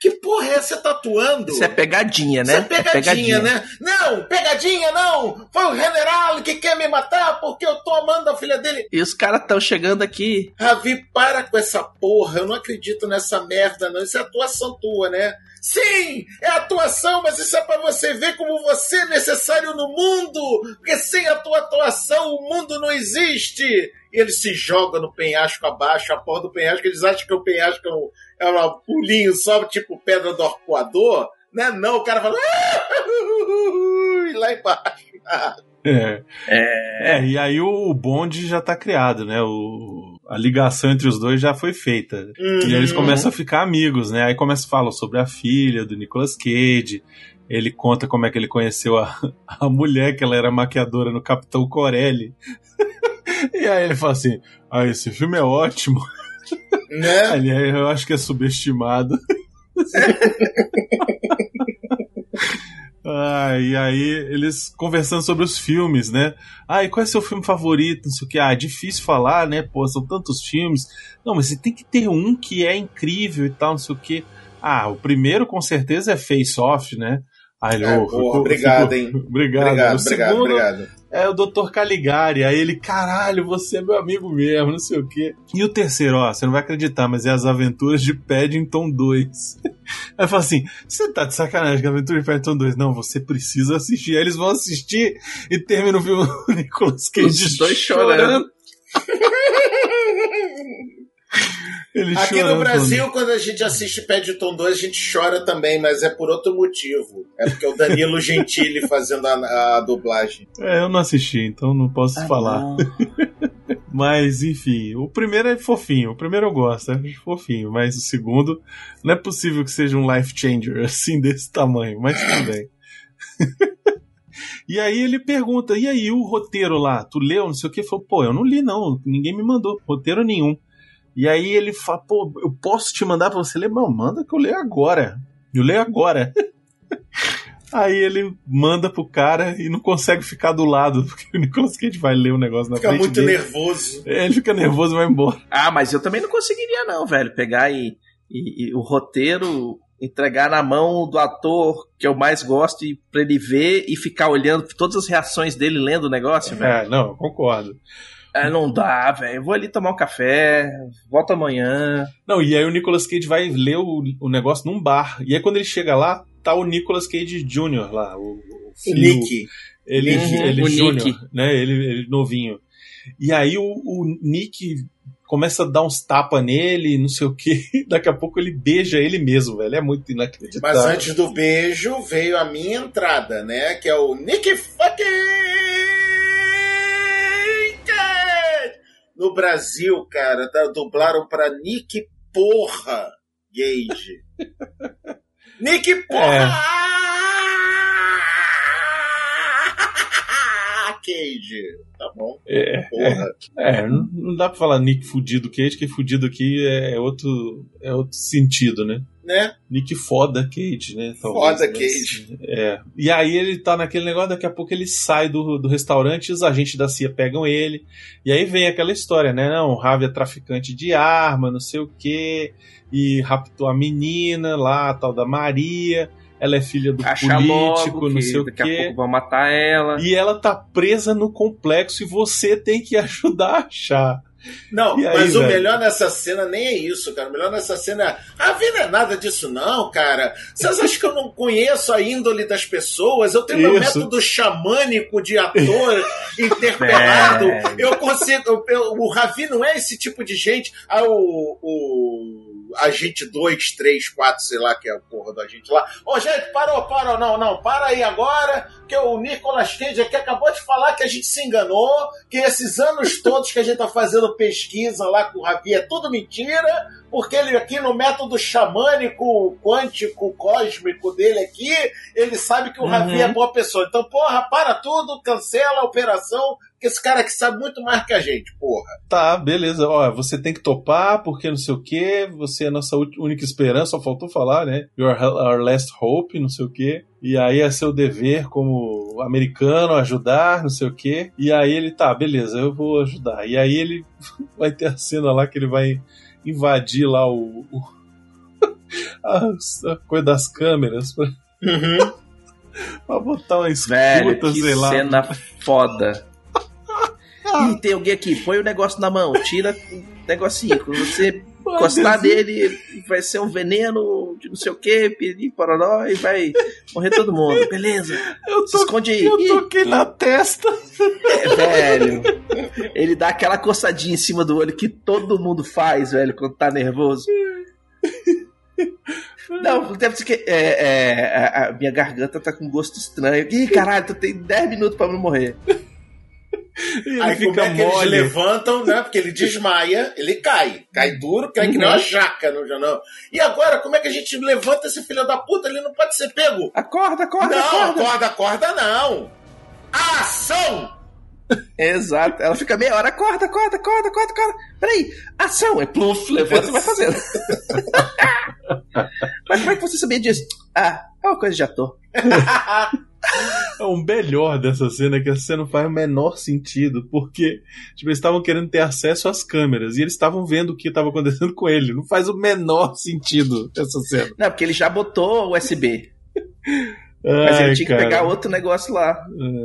Que porra é essa tatuando? Isso é pegadinha, né? Isso é pegadinha, né? Não, pegadinha não! Foi o general que quer me matar porque eu tô amando a filha dele. E os caras estão chegando aqui. Ravi, para com essa porra. Eu não acredito nessa merda, não. Isso é atuação tua, né? Sim, é atuação, mas isso é pra você ver como você é necessário no mundo. Porque sem a tua atuação, o mundo não existe. E ele se joga no penhasco abaixo, a porra do penhasco. Eles acham que o penhasco é um, é um pulinho só, tipo pedra do arcoador. Né? Não, o cara fala. E lá embaixo. É. É. É, e aí o bonde já tá criado, né? O, a ligação entre os dois já foi feita. Uhum. E eles começam a ficar amigos, né? Aí começa a falar sobre a filha do Nicolas Cage. Ele conta como é que ele conheceu a, a mulher, que ela era maquiadora no Capitão Corelli. e aí ele fala assim: Ah, esse filme é ótimo. Né? Ali eu acho que é subestimado. Ah, e aí eles conversando sobre os filmes, né? Ah, e qual é seu filme favorito? Não sei o que. Ah, difícil falar, né? Pô, são tantos filmes. Não, mas você tem que ter um que é incrível e tal, não sei o que. Ah, o primeiro com certeza é Face Off, né? Ele, É, "Ô, porra, ficou- obrigado, ficou- hein? Obrigado. Obrigado, o obrigado, segundo obrigado. É o Dr. Caligari. Aí ele, caralho, você é meu amigo mesmo, não sei o quê. E o terceiro, ó, você não vai acreditar, mas é As Aventuras de Paddington 2. Aí fala assim: você tá de sacanagem com a Aventura de Paddington 2? Não, você precisa assistir. Aí eles vão assistir e termina o filme o Nicolas Cage Os dois chorando. Ele Aqui no Brasil, quando a gente assiste Paddington 2, a gente chora também, mas é por outro motivo. É porque é o Danilo Gentili fazendo a, a dublagem. É, eu não assisti, então não posso Ah, falar. não. Mas, enfim, o primeiro é fofinho. O primeiro eu gosto, é fofinho. Mas o segundo, não é possível que seja um life changer assim, desse tamanho. Mas tudo bem. e aí ele pergunta: e aí, o roteiro lá? Tu leu? Não sei o que. Falou: pô, eu não li, não. Ninguém me mandou. Roteiro nenhum. E aí ele fala: pô, eu posso te mandar pra você ler? Não, manda que eu leio agora. Eu leio agora. Aí ele manda pro cara e não consegue ficar do lado, porque o Nicolas Cage vai ler o negócio na Fica frente muito dele. nervoso. Ele fica nervoso e vai embora. Ah, mas eu também não conseguiria, não, velho. Pegar e, e- e o roteiro, entregar na mão do ator que eu mais gosto e pra ele ver e ficar olhando todas as reações dele lendo o negócio, velho. É, não, eu concordo. Ah, não dá, velho. Eu Vou ali tomar um café, volto amanhã. Não, e aí o Nicolas Cage vai ler o, o negócio num bar. E aí quando ele chega lá, tá o Nicolas Cage Jr. lá, o, o filho, Nick. Ele, Uhum, ele o Júnior, Nick. né? Ele, ele novinho. E aí o, o Nick começa a dar uns tapas nele, não sei o que. Daqui a pouco ele beija ele mesmo, velho. É muito inacreditável. Mas antes do beijo veio a minha entrada, né? Que é o Nick fucking No Brasil, cara, tá- dublaram pra Nick Porra Gage. Nick Porra Cage. Tá bom. É, Porra. é, não, não dá pra falar Nick fudido Cage, que fudido aqui é outro, é outro sentido, né? Né? Nick foda Cage, né? Foda mas- Cage. É. E aí ele tá naquele negócio, daqui a pouco ele sai do, do restaurante os agentes da CIA pegam ele. E aí vem aquela história, né? Não, o Ravi é traficante de arma, não sei o quê. E raptou a menina lá, a tal da Maria. Ela é filha do Acha político, logo não que sei o daqui a quê. pouco vão matar ela. E ela tá presa no complexo e você tem que ajudar a achar. Não, E aí, mas o velho? melhor nessa cena nem é isso, cara. O melhor nessa cena é. A vida é nada disso, não, cara. Vocês acham que eu não conheço a índole das pessoas? Eu tenho meu Isso. método xamânico de ator interpelado. Velho. Eu consigo. eu- eu- o Ravi não é esse tipo de gente. Ah, o. o agente 2, 3, 4, sei lá, que é a porra do agente lá. Ô, gente, parou, parou, não, não, para aí agora, que o Nicolas Cage aqui acabou de falar que a gente se enganou, que esses anos todos que a gente tá fazendo pesquisa lá com o Ravi é tudo mentira, porque ele aqui no método xamânico, quântico, cósmico dele aqui, ele sabe que o Uhum. Ravi é boa pessoa. Então, porra, para tudo, cancela a operação, que esse cara aqui sabe muito mais que a gente, porra. Tá, beleza. Ó, você tem que topar, porque não sei o quê. Você é a nossa única esperança, só faltou falar, né? You're our last hope, não sei o quê. E aí é seu dever como americano ajudar, não sei o quê. E aí ele, tá, beleza, eu vou ajudar. E aí ele vai ter a cena lá que ele vai invadir lá o. o- a, coisa das câmeras pra, Uhum. pra botar uma Velho, escuta, que sei lá. cena foda. Ih, tem alguém aqui, põe o negócio na mão, tira o negocinho. Quando você encostar nele, vai ser um veneno de não sei o que, pororó, e vai morrer todo mundo. Beleza, Eu, se tô, esconde aí. eu toquei na testa. é, velho. Ele dá aquela coçadinha em cima do olho que todo mundo faz, velho, quando tá nervoso. Não, deve ser que é, é, a, a minha garganta tá com gosto estranho. Ih, caralho, tu tem 10 minutos pra me morrer. Ele Aí como fica é que eles mole. levantam, né? Porque ele desmaia, ele cai. Cai duro, cai que nem Uhum. uma jaca no janão. E agora, como é que a gente levanta esse filho da puta? Ele não pode ser pego. Acorda, acorda, não, acorda. acorda, acorda não. Ação! Exato. Ela fica meia hora, acorda, acorda, acorda, acorda, acorda. Peraí, ação, é pluf, levanta e vai fazendo. Mas como é que você sabia disso? Ah, é uma coisa de ator. O melhor dessa cena é que a cena não faz o menor sentido, porque tipo, eles estavam querendo ter acesso às câmeras e eles estavam vendo o que estava acontecendo com ele. Não faz o menor sentido essa cena. Não, porque ele já botou o USB. Mas Ai, ele tinha que cara. pegar outro negócio lá.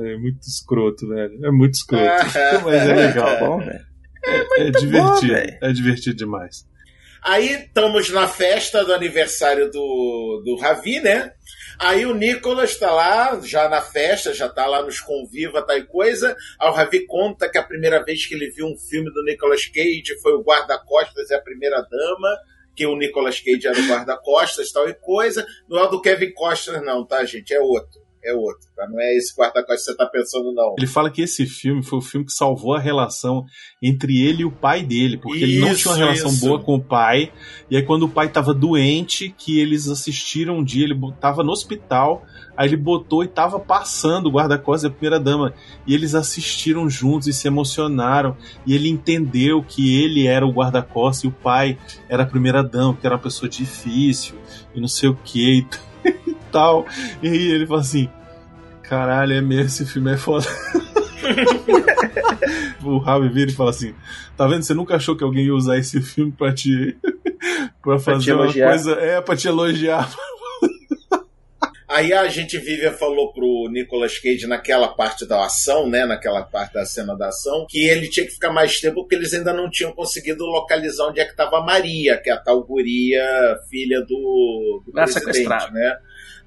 É muito escroto, velho. É muito escroto. Ah, Mas é legal. Tá bom, velho. É bom, divertido. velho. é divertido demais. Aí estamos na festa do aniversário do, do Ravi, né? Aí o Nicolas tá lá, já na festa, já tá lá nos conviva, tal e coisa. Aí o Ravi conta que a primeira vez que ele viu um filme do Nicolas Cage foi o Guarda-Costas e a Primeira Dama, que o Nicolas Cage era o guarda-costas, tal e coisa. Não é o do Kevin Costner, não, tá, gente? É outro. É outro, tá? Não é esse guarda-costas que você tá pensando, não. Ele fala que esse filme foi o filme que salvou a relação entre ele e o pai dele, porque ele não Isso, tinha uma relação isso. boa com o pai. E aí, quando o pai tava doente, que eles assistiram um dia, ele tava no hospital, aí ele botou e tava passando o guarda-costas e a primeira dama. E eles assistiram juntos e se emocionaram. E ele entendeu que ele era o guarda-costas e o pai era a primeira dama, que era uma pessoa difícil e não sei o que e tal. E aí ele fala assim. Caralho, é mesmo, esse filme é foda. o Ravi vira e fala assim: Tá vendo? Você nunca achou que alguém ia usar esse filme pra te. pra fazer te uma coisa. É, pra te elogiar. Aí a gente Vivian falou pro Nicolas Cage naquela parte da ação, né? Naquela parte da cena da ação, que ele tinha que ficar mais tempo porque eles ainda não tinham conseguido localizar onde é que estava a Maria, que é a tal guria, filha do, do Ah, presidente, né?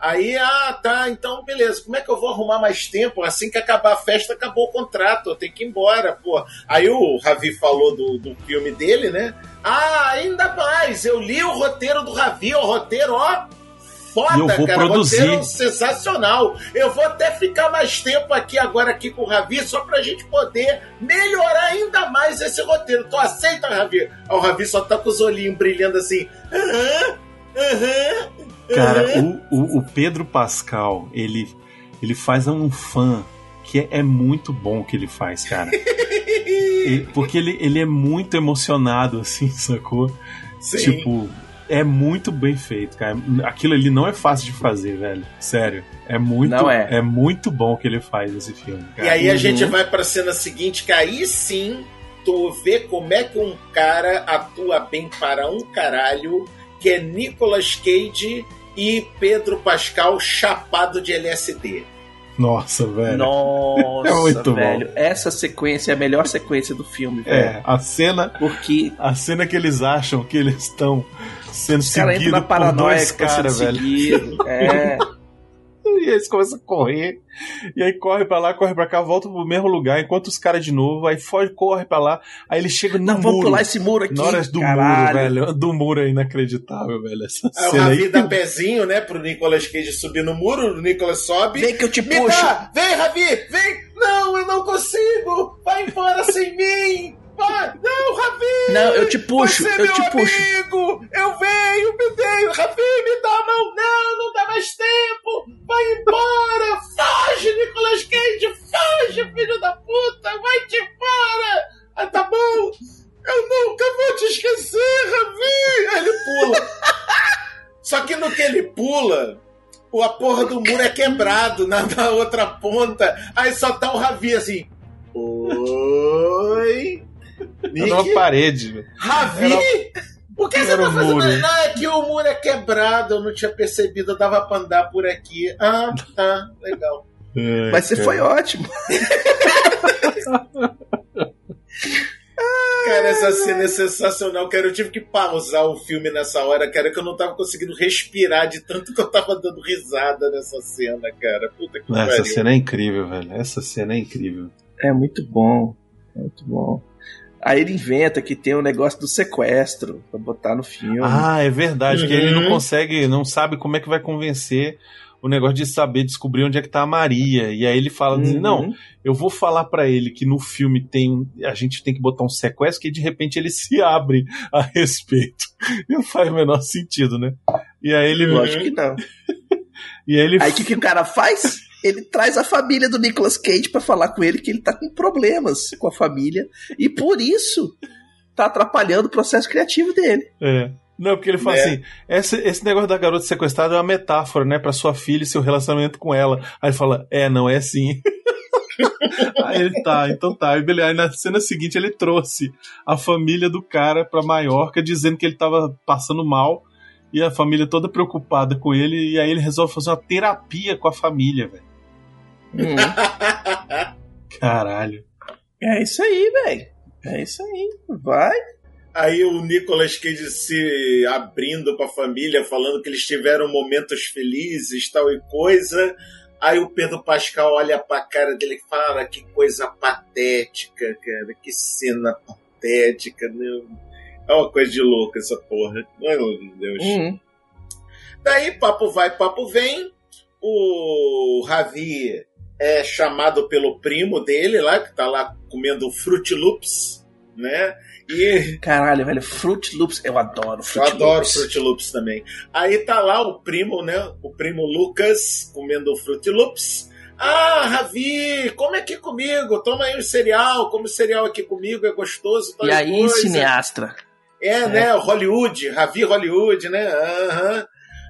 Aí, ah, tá, então beleza. Como é que eu vou arrumar mais tempo? Assim que acabar a festa, acabou o contrato, eu tenho que ir embora, pô. Aí o Ravi falou do, do filme dele, né? Ah, ainda mais, eu li o roteiro do Ravi, o roteiro, ó, foda, E eu vou cara. produzir. Roteiro sensacional. Eu vou até ficar mais tempo aqui agora aqui com o Ravi, só pra gente poder melhorar ainda mais esse roteiro. Tu aceita, Ravi? O Ravi só tá com os olhinhos brilhando assim. Aham, aham. Cara, o, o, o Pedro Pascal, ele, ele faz um fã que é, é muito bom o que ele faz, cara. Ele- porque ele, ele é muito emocionado, assim, sacou? Sim. Tipo, é muito bem feito, cara. Aquilo ali não é fácil de fazer, velho. Sério. É muito, Não é. muito bom o que ele faz nesse filme. E Cara. aí a Uhum. gente vai pra cena seguinte, que aí sim tu vê como é que um cara atua bem para um caralho, que é Nicolas Cage e Pedro Pascal chapado de LSD. Nossa, velho. Nossa, É muito bom. velho. Essa sequência é a melhor sequência do filme, velho. É, a cena, Porque a cena que eles acham que eles estão sendo os seguidos na por paranoia dois tá caras, velho. seguido. É. E eles começam a correr. E aí corre pra lá, corre pra cá, volta pro mesmo lugar, enquanto os caras de novo, aí foge, corre pra lá, aí eles chegam no Não, vamos muro. pular esse muro aqui. Na hora do caralho. muro, velho. Do muro é inacreditável, velho. Essa Aí o cena Ravi aí. dá pezinho, né, pro Nicolas Cage subir no muro, o Nicolas sobe. Vem que eu te puxo. dá! Vem, Ravi! Vem! Não, eu não consigo! Vai embora sem mim! Vai! Não, Ravi! Não, eu te puxo, Você eu te puxo. amigo! Eu venho, me dei! Ravi, me dá a mão! Não, não dá mais tempo! Vai embora! Foge, Nicolas Cage! Foge, filho da puta! Vai-te embora! Ah, tá bom! Eu nunca vou te esquecer, Ravi! Aí ele pula. Só que no que ele pula, a porra do muro é quebrado na, na outra ponta. Aí só tá o Ravi assim. Oi? Tá numa Nick? parede, velho. Ravi? Por que você Era tá fazendo muro. isso? Ah, é que o muro é quebrado, eu não tinha percebido, dava pra andar por aqui. Ah, tá, legal. É, Mas você cara. foi ótimo. Cara, essa cena é sensacional, cara. Eu tive que pausar o filme nessa hora, cara, que eu não tava conseguindo respirar de tanto que eu tava dando risada nessa cena, cara. Puta que Essa pariu. cena é incrível, velho. Essa cena é incrível. É muito bom. Muito bom. Aí ele inventa que tem um negócio do sequestro pra botar no filme. Ah, é verdade, que ele não Uhum. consegue, não sabe como é que vai convencer o negócio de saber, descobrir onde é que tá a Maria. E aí ele fala assim, Uhum. não, eu vou falar pra ele que no filme tem, a gente tem que botar um sequestro, que de repente ele se abre a respeito. Não faz o menor sentido, né? E aí ele, Lógico que não. e aí ele Aí o que, que o cara faz? Ele traz a família do Nicolas Cage pra falar com ele que ele tá com problemas com a família e por isso tá atrapalhando o processo criativo dele. É. Não, porque ele fala É. assim: esse, esse negócio da garota sequestrada é uma metáfora, né, pra sua filha e seu relacionamento com ela. Aí ele fala: é, não é assim. aí ele tá, então tá. Aí na cena seguinte ele trouxe a família do cara pra Maiorca dizendo que ele tava passando mal e a família toda preocupada com ele. E aí ele resolve fazer uma terapia com a família, velho. Hum, Caralho. é isso aí, velho. É isso aí. Vai. Aí o Nicolas Cage se abrindo pra família, falando que eles tiveram momentos felizes, tal e coisa. Aí o Pedro Pascal olha pra cara dele e fala: que coisa patética, cara, que cena patética, né? É uma coisa de louco essa porra. Meu Deus. Hum. Daí, papo vai, papo vem. O Ravi é chamado pelo primo dele lá, que tá lá comendo Fruit Loops, né? E Caralho, velho. Fruit Loops. Eu adoro eu Fruit adoro Loops. Fruit Loops também. Aí tá lá o primo, né? O primo Lucas comendo Fruit Loops. Ah, Ravi, come aqui comigo, toma aí um cereal, come cereal aqui comigo, é gostoso. E aí, coisa. cineastra. É, né? Hollywood, Ravi Hollywood, né? Aham.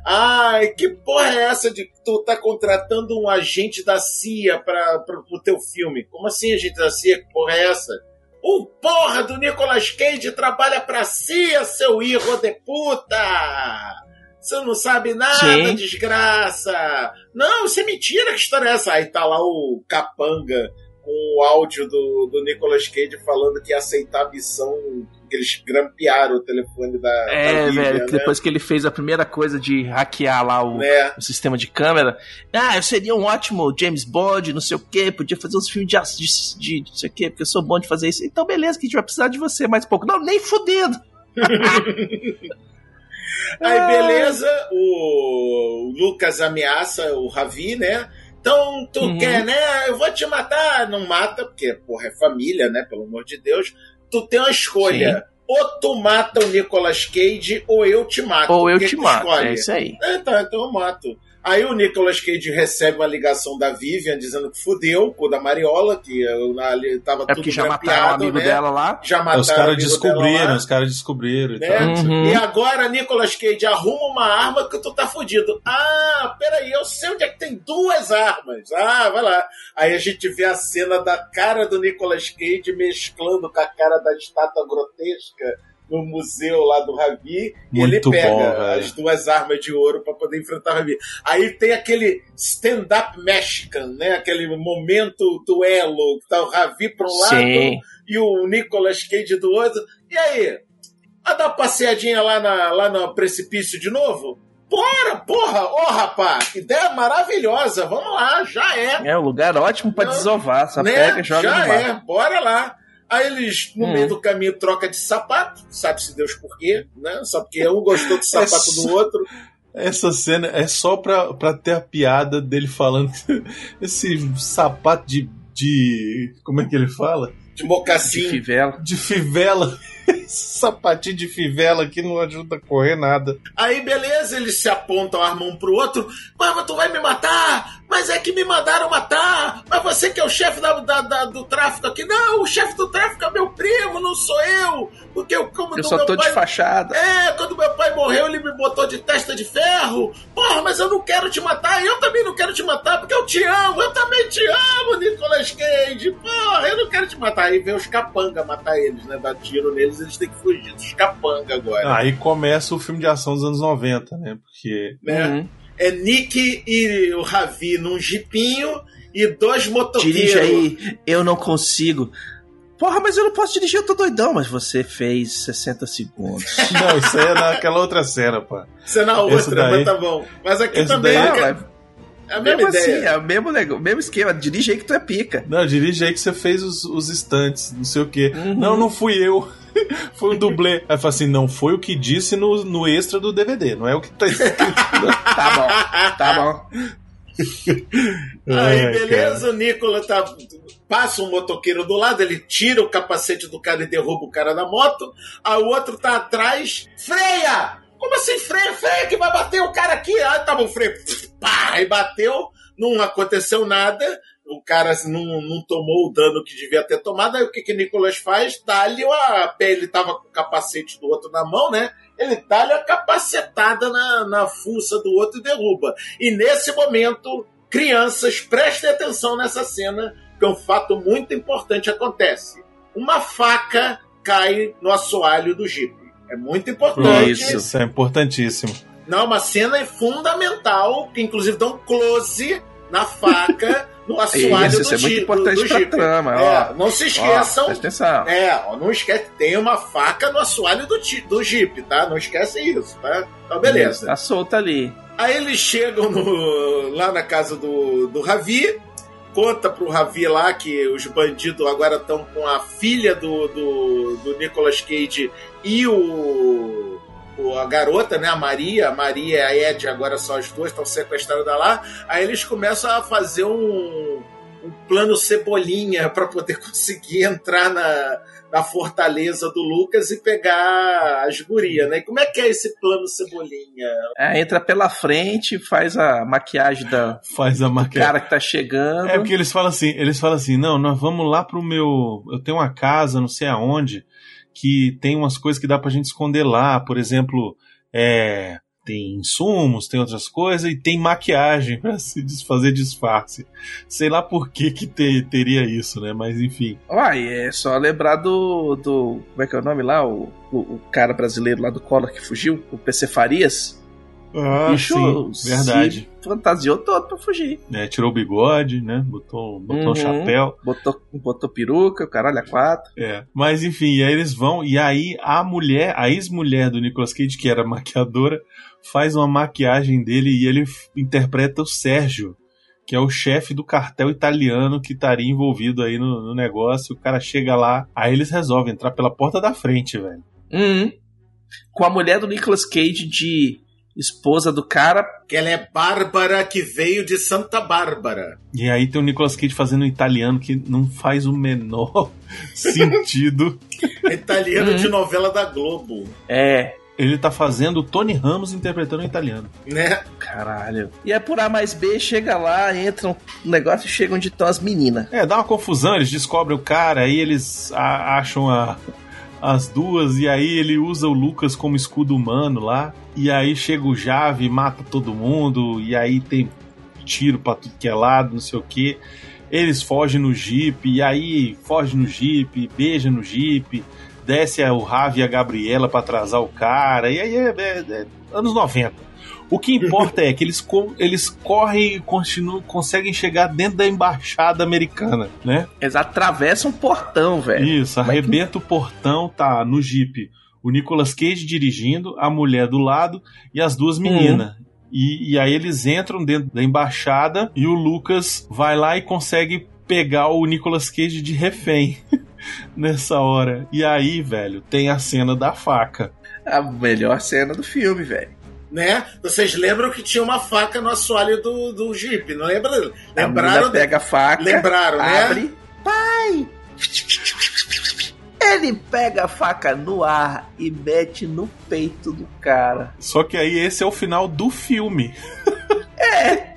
Ai, que porra é essa de tu tá contratando um agente da CIA pra, pro teu filme? Como assim, agente da CIA? Que porra é essa? O porra do Nicolas Cage trabalha pra CIA, seu hijo de puta! Você não sabe nada, Sim. desgraça! Não, isso é mentira, que história é essa? Aí tá lá o capanga com o áudio do, do Nicolas Cage falando que ia aceitar a missão eles grampearam o telefone da, É, da velho. né? Depois que ele fez a primeira coisa de hackear lá o, Né? o sistema de câmera. Ah, eu seria um ótimo James Bond, não sei o quê, podia fazer uns filmes de, de, de não sei o quê, porque eu sou bom de fazer isso. Então, beleza, que a gente vai precisar de você mais pouco. Não, nem fudendo. Aí, beleza, o Lucas ameaça o Ravi, né? Então, tu Uhum. quer, né? Eu vou te matar. Não mata, porque, porra, é família, né? Pelo amor de Deus. Tu tem uma escolha. Ou tu mata o Nicolas Cage, ou eu te mato. Ou eu te mato. escolhe? É isso aí. É, tá, então eu mato. Aí o Nicolas Cage recebe uma ligação da Vivian dizendo que fudeu com o da Mariola, que eu, ali tava É tudo porque já mataram o amigo né? dela lá. Já mataram os caras descobriram, os caras descobriram e Né? tal. sei o Uhum. E agora, Nicolas Cage, arruma uma arma que tu tá fudido. Ah, peraí, eu sei onde é que tem duas armas. Ah, vai lá. Aí a gente vê a cena da cara do Nicolas Cage mesclando com a cara da estátua grotesca no museu lá do Ravi. E ele pega bom, as duas armas de ouro pra poder enfrentar o Ravi. Aí tem aquele stand-up Mexican, né? Aquele momento duelo que tá o Ravi pra um lado Sim. e o Nicolas Cage do outro. E aí? A dar uma passeadinha lá, na, lá no precipício de novo? Bora, porra! Ô, rapaz, que ideia maravilhosa! Vamos lá, já é. É um lugar ótimo pra Não, desovar. Só né? pega e joga já no mar. é, bora lá. Aí eles, no Hum. meio do caminho, troca de sapato, sabe-se Deus por quê, né? Só porque um gostou do sapato do outro. Essa cena é só pra, pra ter a piada dele falando esse sapato de, de. Como é que ele fala? De De mocassim. fivela. De fivela. Sapatinho de fivela aqui não ajuda a correr nada. Aí, beleza, eles se apontam a arma um pro outro. Mas tu vai me matar? Mas é que me mandaram matar. Mas você que é o chefe da, da- da- do tráfico aqui. Não, o chefe do tráfico é meu primo, não sou eu. Porque eu como Eu do só meu tô pai... de fachada. É, quando meu pai morreu, ele me botou de testa de ferro. Porra, mas eu não quero te matar. Eu também não quero te matar, porque eu te amo. Eu também te amo, Nicolas Cage. Porra, eu não quero te matar. Aí vem os capanga matar eles, né? Dar tiro neles, eles têm que fugir dos capanga agora. Aí começa o filme de ação dos anos 90, né? Porque. né? Uhum. É Nick e o Ravi num jipinho e dois motoqueiros. Dirige aí, eu não consigo. Porra, mas eu não posso dirigir, eu tô doidão. Mas você fez 60 segundos. Não, isso aí é naquela outra cena, pô. Isso é na Esse outra, daí- mas tá bom. Mas aqui esse também daí- é, Ah, mas é a mesma mesmo assim, ideia. é o mesmo, nego- mesmo esquema. Dirige aí que tu é pica. Não, dirige aí que você fez os, os estantes, não sei o quê. Uhum. Não, não fui eu. Foi um dublê. Aí fala assim: não foi o que disse no, no extra do DVD, não é o que tá escrito. Tá bom, tá bom. Aí, Ai, beleza, o Nicola tá. Passa um motoqueiro do lado, ele tira o capacete do cara e derruba o cara da moto. Aí o outro tá atrás. Freia! Como assim freia? Freia que vai bater o cara aqui. Ah, tá bom, freio. Pá! E bateu, não aconteceu nada. O cara assim, não, não tomou o dano que devia ter tomado. Aí o que que Nicolas faz? Dá-lhe a pele, ele tava com o capacete do outro na mão, né? Ele dá-lhe a capacetada na, na fuça do outro e derruba. E nesse momento, crianças, prestem atenção nessa cena, que um fato muito importante acontece. Uma faca cai no assoalho do Jeep. É muito importante. Isso. Isso é importantíssimo. Não, uma cena fundamental, que inclusive dá um close na faca no assoalho Isso, do isso é muito importante do Jeep. trama, É, ó. não se Ó, esqueçam. presta atenção. É, ó, não esquece, tem uma faca no assoalho do, do Jeep, tá? Não esquece isso, tá? Então, beleza. Tá solta ali. Aí eles chegam no- lá na casa do, do Ravi, conta pro Ravi lá que os bandidos agora estão com a filha do, do, do Nicolas Cage e o, o- a garota, né, a Maria, a Maria e a Ed, agora só as duas estão sequestradas lá. Aí eles começam a fazer um, um plano cebolinha para poder conseguir entrar na, na fortaleza do Lucas e pegar as gurias, né? E como é que é esse plano cebolinha? É, entra pela frente, faz a maquiagem da Faz a do maquiagem. cara que tá chegando. É porque eles falam assim, eles falam assim, não, nós vamos lá pro meu, eu tenho uma casa, não sei aonde, que tem umas coisas que dá pra gente esconder lá, por exemplo, é, tem insumos, tem outras coisas e tem maquiagem pra se desfazer disfarce. Sei lá por que que te- teria isso, né? Mas enfim. Uai, é só lembrar do, do. Como é que é o nome lá? O, o, o cara brasileiro lá do Collor que fugiu, o PC Farias. Ah, Bicho, sim, verdade. fantasiou todo pra fugir. É, tirou o bigode, né? Botou, botou Uhum. um chapéu. Botou, botou peruca, o caralho, a quatro. É. Mas enfim, e aí eles vão, e aí a mulher, a ex-mulher do Nicolas Cage, que era maquiadora, faz uma maquiagem dele e ele interpreta o Sérgio, que é o chefe do cartel italiano que estaria envolvido aí no, no negócio. O cara chega lá, aí eles resolvem entrar pela porta da frente, velho. Uhum. Com a mulher do Nicolas Cage de esposa do cara. que ela é Bárbara que veio de Santa Bárbara. E aí tem o Nicolas Cage fazendo um italiano que não faz o menor sentido. É Italiano Uhum. de novela da Globo, É, Ele tá fazendo o Tony Ramos interpretando um italiano. né? caralho. E é por A mais B, chega lá, entra um negócio e chega onde estão as meninas. É, dá uma confusão, eles descobrem o cara, aí eles a- acham a- as duas, e aí ele usa o Lucas como escudo humano lá, e aí chega o Jave, mata todo mundo, e aí tem tiro pra tudo que é lado, não sei o que. Eles fogem no Jeep, e aí foge no Jeep, beija no Jeep, desce o Ravi e a Gabriela pra atrasar o cara, e aí é, é- é anos 90. O que importa é que eles, co- eles correm e continuam, conseguem chegar dentro da embaixada americana, né? Eles atravessam um portão, velho. Isso, que- arrebenta o portão, tá no Jeep. O Nicolas Cage dirigindo, a mulher do lado e as duas meninas. E, e aí eles entram dentro da embaixada e o Lucas vai lá e consegue pegar o Nicolas Cage de refém nessa hora. E aí, velho, tem a cena da faca. A melhor cena do filme, velho. Né? Vocês lembram que tinha uma faca no assoalho do, do Jeep, não lembra? Lembraram? pega a faca, Lembraram, né? abre. Pai! Ele pega a faca no ar e mete no peito do cara. Só que aí esse é o final do filme. é.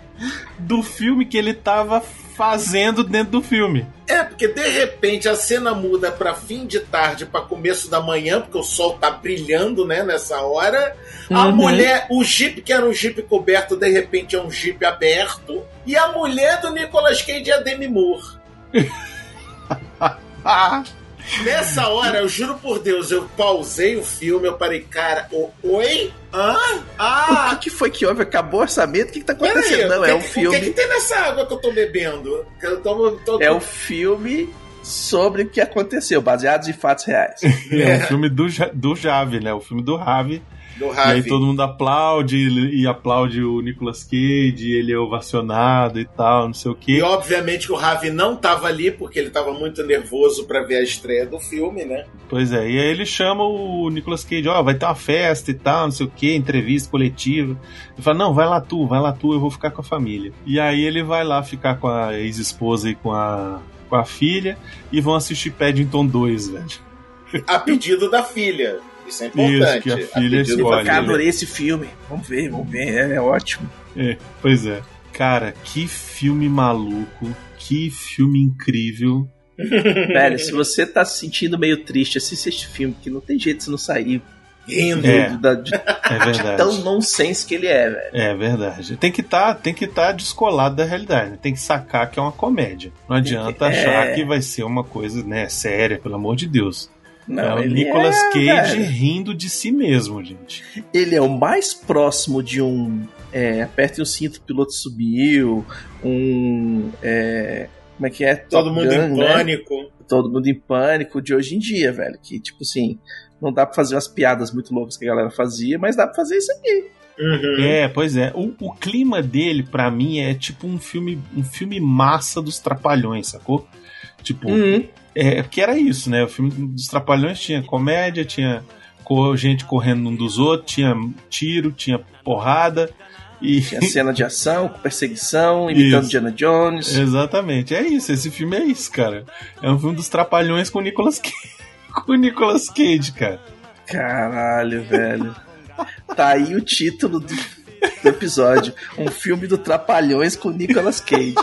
Do filme que ele tava fazendo dentro do filme. É, porque de repente a cena muda pra fim de tarde, pra começo da manhã, porque o sol tá brilhando, né, nessa hora. A Uhum. mulher, o Jeep, que era um Jeep coberto, de repente é um Jeep aberto. E a mulher do Nicolas Cage é a Demi Moore. Nessa hora, eu juro por Deus, eu pausei o filme, eu parei, cara, o, oi? Hã? O Ah! que, que foi que houve? Acabou o orçamento? O que, que tá acontecendo? Não, o é que um que- O que, filme. que tem nessa água que eu tô bebendo? Eu tô, tô- É um filme sobre o que aconteceu, baseados em fatos reais. é o filme do, do Jave, né? O filme do Ravi. Do E aí todo mundo aplaude e aplaude o Nicolas Cage, ele é ovacionado e tal, não sei o E quê. obviamente que o Ravi não tava ali, porque ele tava muito nervoso pra ver a estreia do filme, né? Pois é, e aí ele chama o Nicolas Cage, ó, vai ter uma festa e tal, não sei o que, entrevista coletiva. Ele fala, não, vai lá tu, vai lá tu, eu vou ficar com a família. E aí ele vai lá ficar com a ex-esposa e com a, com a filha e vão assistir Paddington 2, velho. A pedido da filha. Isso é Isso, importante. que a A filha pedido escolhe. Cara, ele- adorei esse filme. Vamos ver, vamos ver. É, é ótimo. É, pois é. Cara, que filme maluco, que filme incrível. Velho, se você tá se sentindo meio triste, assista esse filme, que não tem jeito de você não sair Rindo. É. da- de, É verdade. tão nonsense que ele é, velho. É verdade. Tem que estar, tem que estar descolado da realidade. né? Tem que sacar que é uma comédia. Não adianta É. achar que vai ser uma coisa, né, séria, pelo amor de Deus. Não, é o Nicolas é, Cage velho. rindo de si mesmo, gente. Ele é o mais próximo de um. É, aperte o cinto, o piloto subiu. Um. é, como é que é? Todo Top mundo em Gun, né? pânico. Todo mundo em pânico de hoje em dia, velho. Que, tipo assim, não dá pra fazer umas piadas muito loucas que a galera fazia, mas dá pra fazer isso aqui. Uhum. É, pois é. O, o clima dele, pra mim, é tipo um filme, um filme massa dos Trapalhões, sacou? Tipo, Uhum. É, porque era isso, né? O filme dos Trapalhões tinha comédia, tinha gente correndo um dos outros, tinha tiro, tinha porrada. E. Tinha cena de ação, perseguição, imitando Isso. Diana Jones. Exatamente, é isso. Esse filme é isso, cara. É um filme dos Trapalhões com o Nicolas Cage. com Nicolas Cage, cara. Caralho, velho. Tá aí o título do, do episódio. Um filme do Trapalhões com Nicolas Cage.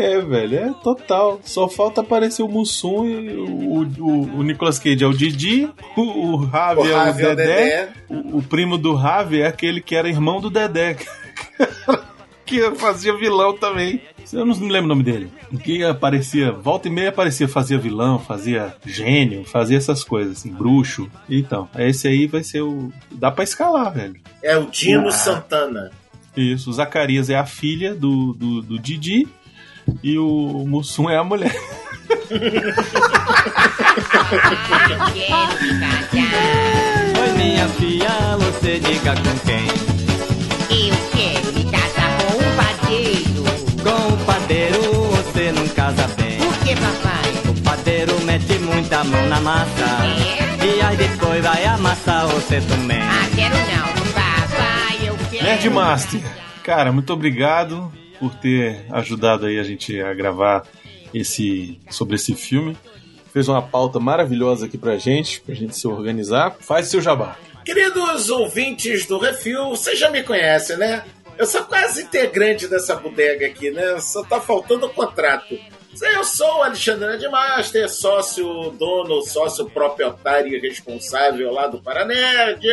É, velho, é total. Só falta aparecer o Mussum e o, o, o Nicolas Cage é o Didi, o, o Ravi O é o Ravi é o Dedé. Dedé. O, o primo do Ravi é aquele que era irmão do Dedé. que fazia vilão também. Eu não me lembro o nome dele. Que aparecia, volta e meia aparecia, fazia vilão, fazia gênio, fazia essas coisas, assim, bruxo. Então, esse aí vai ser o. Dá pra escalar, velho. É o Dino Ah. Santana. Isso, o Zacarias é a filha do, do, do Didi e o Mussum é a mulher. Oi, minha filha, você diga com quem? Eu quero me casar com um padeiro. Com o padeiro você não casa bem. Por que, papai? O padeiro mete muita mão na massa. É? E aí depois vai amassar você também. Ah, quero não. Papai, eu quero. Nerdmaster, cara, muito obrigado por ter ajudado aí a gente a gravar esse sobre esse filme. Fez uma pauta maravilhosa aqui pra gente, pra gente se organizar. Faz seu jabá. Queridos ouvintes do Refil, vocês já me conhecem, né? Eu sou quase integrante dessa bodega aqui, né? Só tá faltando o contrato. Eu sou o Alexandre de Master, sócio, dono, sócio proprietário e responsável lá do Paranerd.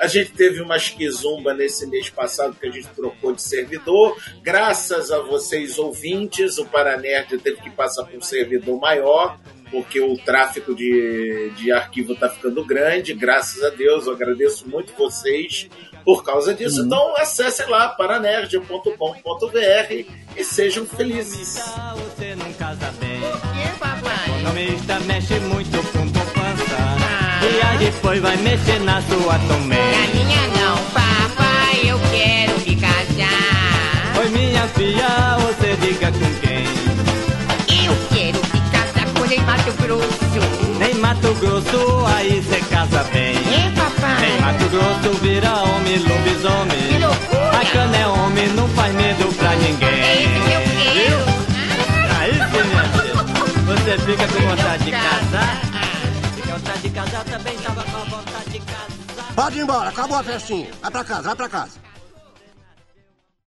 A gente teve uma esquizumba nesse mês passado que a gente trocou de servidor. Graças a vocês ouvintes, o Paranerd teve que passar para um servidor maior porque o tráfego de, de arquivo está ficando grande. Graças a Deus, eu agradeço muito vocês por causa disso. Então acessem lá paranerdia.com.br e sejam felizes. Você não casa bem. Por que, papai? Economista mexe muito com poupança. E aí depois vai mexer na sua também. Na minha não, papai, eu quero me casar. Oi, minha filha, você diga com quem? Eu quero me casar com em Mato Grosso. Em Mato Grosso, aí cê casa bem. É, papai? Em Mato Grosso vira homem, Que lobisomem. loucura! A cana é homem, não faz medo pra ninguém. É isso que eu quero. Aí sim, minha filha. Você fica com vontade de casar? Fica com vontade de casar, também tava com vontade de casar. Pode ir embora, acabou a festinha. Vai pra casa, vai pra casa.